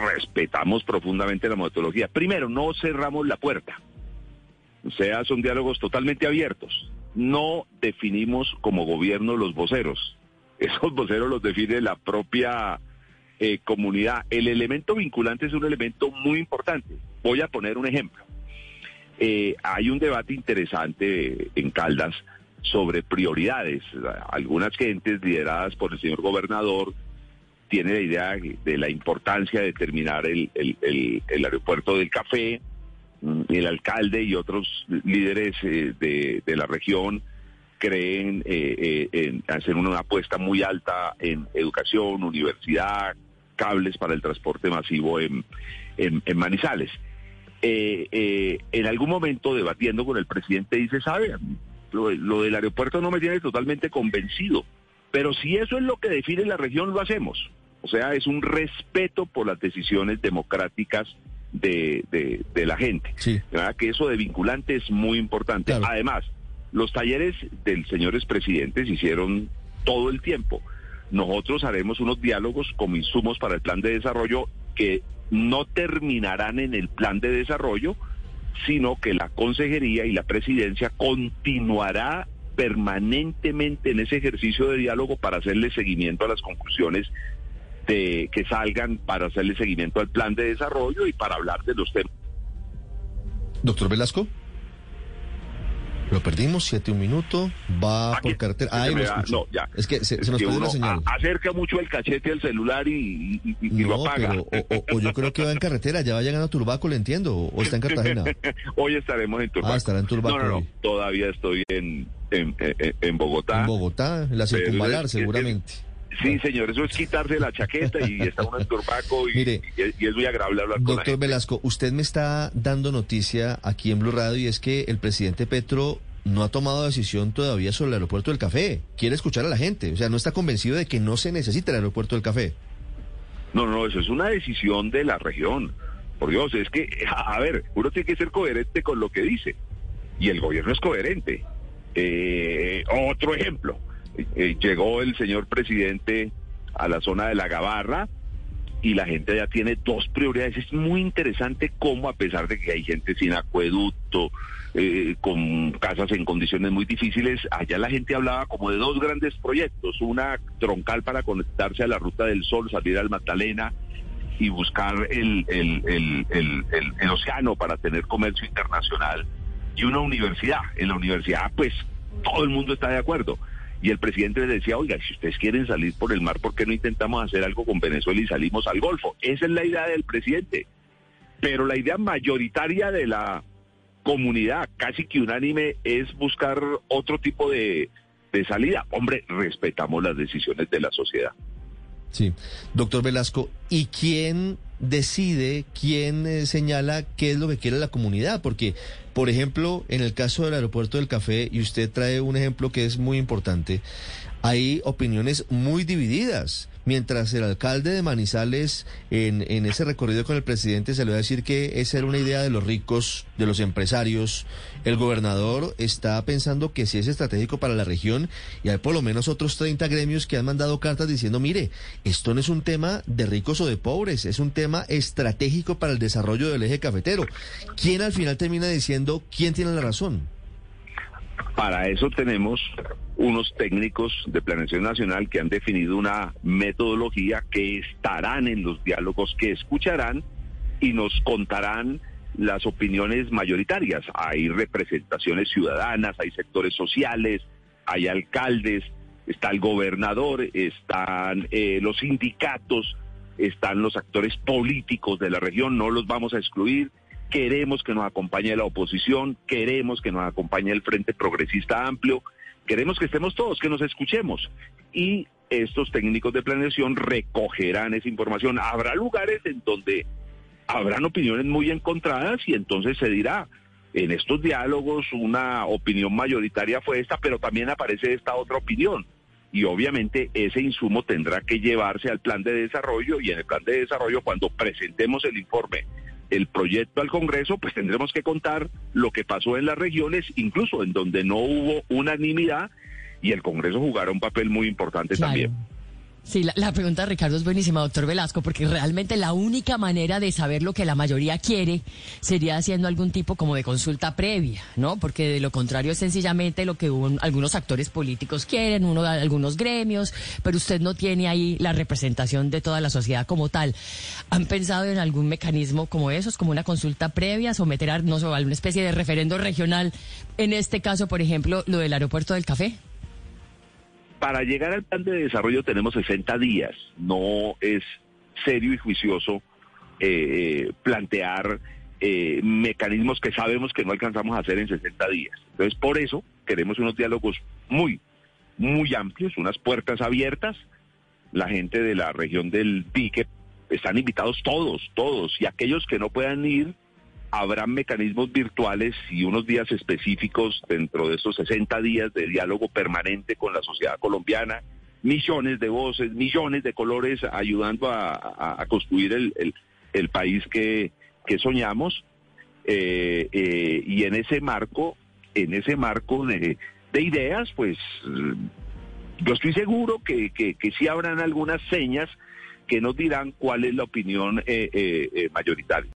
respetamos profundamente la metodología. Primero, no cerramos la puerta. O sea, son diálogos totalmente abiertos. No definimos como gobierno los voceros. Esos voceros los define la propia eh, comunidad. El elemento vinculante es un elemento muy importante. Voy a poner un ejemplo. Eh, hay un debate interesante en Caldas sobre prioridades. Algunas gentes lideradas por el señor gobernador tienen la idea de la importancia de terminar el, aeropuerto del café. Mm, el alcalde y otros líderes eh, de, la región creen eh, eh, en hacer una apuesta muy alta en educación, universidad, cables para el transporte masivo en, Manizales. en algún momento debatiendo con el presidente dice, sabe, lo, del aeropuerto no me tiene totalmente convencido. Pero si eso es lo que define la región, lo hacemos. O sea, es un respeto por las decisiones democráticas de, de, la gente. Sí. ¿verdad? Que eso de vinculante es muy importante. Además, los talleres del señores presidentes hicieron todo el tiempo. Nosotros haremos unos diálogos como insumos para el plan de desarrollo que no terminarán en el plan de desarrollo, sino que la consejería y la presidencia continuará permanentemente en ese ejercicio de diálogo para hacerle seguimiento a las conclusiones de, que salgan, para hacerle seguimiento al plan de desarrollo y para hablar de los temas. Doctor Velasco. Lo perdimos, siete un minuto, va por carretera. Ah, no, ya. Es que se, nos perdió la señal. acerca mucho el cachete al celular y, lo apaga. Pero, o, yo creo que va en carretera, ya va llegando a Turbaco, le entiendo, o está en Cartagena. hoy estaremos en Turbaco. Ah, estará en Turbaco. No, no, todavía estoy en, en, en, Bogotá. En Bogotá, en la circunvalar, seguramente. Sí, señor, eso es quitarse la chaqueta y está uno en turbaco y, y, es muy agradable hablar con Doctor Velasco, usted me está dando noticia aquí en Blue Radio y es que el presidente Petro no ha tomado decisión todavía sobre el aeropuerto del café. Quiere escuchar a la gente, o sea, no está convencido de que no se necesita el aeropuerto del café. No, no, eso es una decisión de la región. Por Dios, es que, a ver, uno tiene que ser coherente con lo que dice. Y el gobierno es coherente. Eh, otro ejemplo, eh, llegó el señor presidente a la zona de la Gabarra y la gente ya tiene dos prioridades. Es muy interesante cómo a pesar de que hay gente sin acueducto, eh, con casas en condiciones muy difíciles, allá la gente hablaba como de dos grandes proyectos, una troncal para conectarse a la Ruta del Sol, salir al Magdalena y buscar el, el, el, el océano para tener comercio internacional y una universidad. En la universidad, pues, todo el mundo está de acuerdo. Y el presidente le decía, oiga, si ustedes quieren salir por el mar, ¿por qué no intentamos hacer algo con Venezuela y salimos al Golfo? Esa es la idea del presidente. Pero la idea mayoritaria de la comunidad, casi que unánime, es buscar otro tipo de, de salida. Hombre, respetamos las decisiones de la sociedad. Sí, doctor Velasco, ¿y quién decide, quién eh, señala qué es lo que quiere la comunidad? Porque, por ejemplo, en el caso del aeropuerto del café, y usted trae un ejemplo que es muy importante, hay opiniones muy divididas. Mientras el alcalde de Manizales, en, ese recorrido con el presidente, se le va a decir que esa era una idea de los ricos, de los empresarios, el gobernador está pensando que sí es estratégico para la región y hay por lo menos otros 30 gremios que han mandado cartas diciendo, mire, esto no es un tema de ricos o de pobres, es un tema estratégico para el desarrollo del eje cafetero. ¿Quién al final termina diciendo quién tiene la razón? Para eso tenemos unos técnicos de planeación nacional que han definido una metodología que estarán en los diálogos, que escucharán y nos contarán las opiniones mayoritarias. Hay representaciones ciudadanas, hay sectores sociales, hay alcaldes, está el gobernador, están eh, los sindicatos, están los actores políticos de la región, no los vamos a excluir queremos que nos acompañe la oposición, queremos que nos acompañe el Frente Progresista Amplio, queremos que estemos todos, que nos escuchemos. Y estos técnicos de planeación recogerán esa información. Habrá lugares en donde habrán opiniones muy encontradas y entonces se dirá, en estos diálogos una opinión mayoritaria fue esta, pero también aparece esta otra opinión. Y obviamente ese insumo tendrá que llevarse al plan de desarrollo y en el plan de desarrollo cuando presentemos el informe el proyecto al Congreso, pues tendremos que contar lo que pasó en las regiones, incluso en donde no hubo unanimidad y el Congreso jugará un papel muy importante también. Sí, la, pregunta de Ricardo es buenísima, doctor Velasco, porque realmente la única manera de saber lo que la mayoría quiere sería haciendo algún tipo como de consulta previa, ¿no? Porque de lo contrario es sencillamente lo que algunos actores políticos quieren, uno algunos gremios, pero usted no tiene ahí la representación de toda la sociedad como tal. ¿Han pensado en algún mecanismo como esos, como una consulta previa, someter a, no a una especie de referendo regional? En este caso, por ejemplo, lo del aeropuerto del café para llegar al plan de desarrollo tenemos 60 días. No es serio y juicioso eh, plantear eh, mecanismos que sabemos que no alcanzamos a hacer en 60 días. Entonces, por eso queremos unos diálogos muy, muy amplios, unas puertas abiertas. La gente de la región del Pique están invitados todos, todos, y aquellos que no puedan ir, habrá mecanismos virtuales y unos días específicos dentro de estos 60 días de diálogo permanente con la sociedad colombiana, millones de voces, millones de colores ayudando a, construir el, país que, soñamos. Eh, eh, y en ese marco, en ese marco de, ideas, pues yo estoy seguro que, que, sí habrán algunas señas que nos dirán cuál es la opinión eh, mayoritaria.